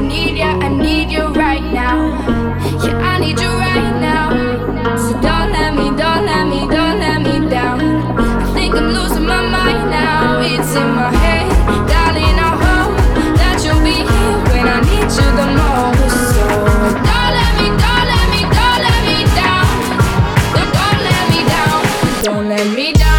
I need you, I need you right now. Yeah, I need you right now. So don't let me, don't let me, don't let me down. I think I'm losing my mind now. It's in my head, darling. I hope that you'll be here when I need you the most. So don't let me, don't let me, don't let me down. No, don't let me down. Don't let me down.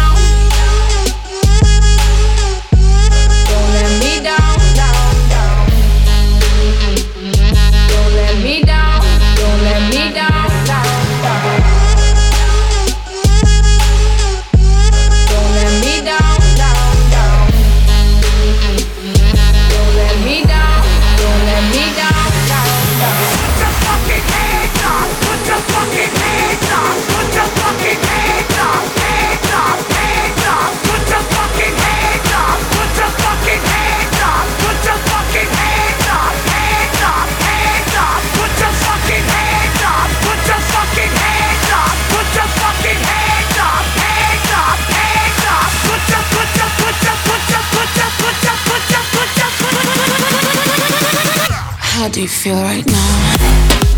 How do you feel right now?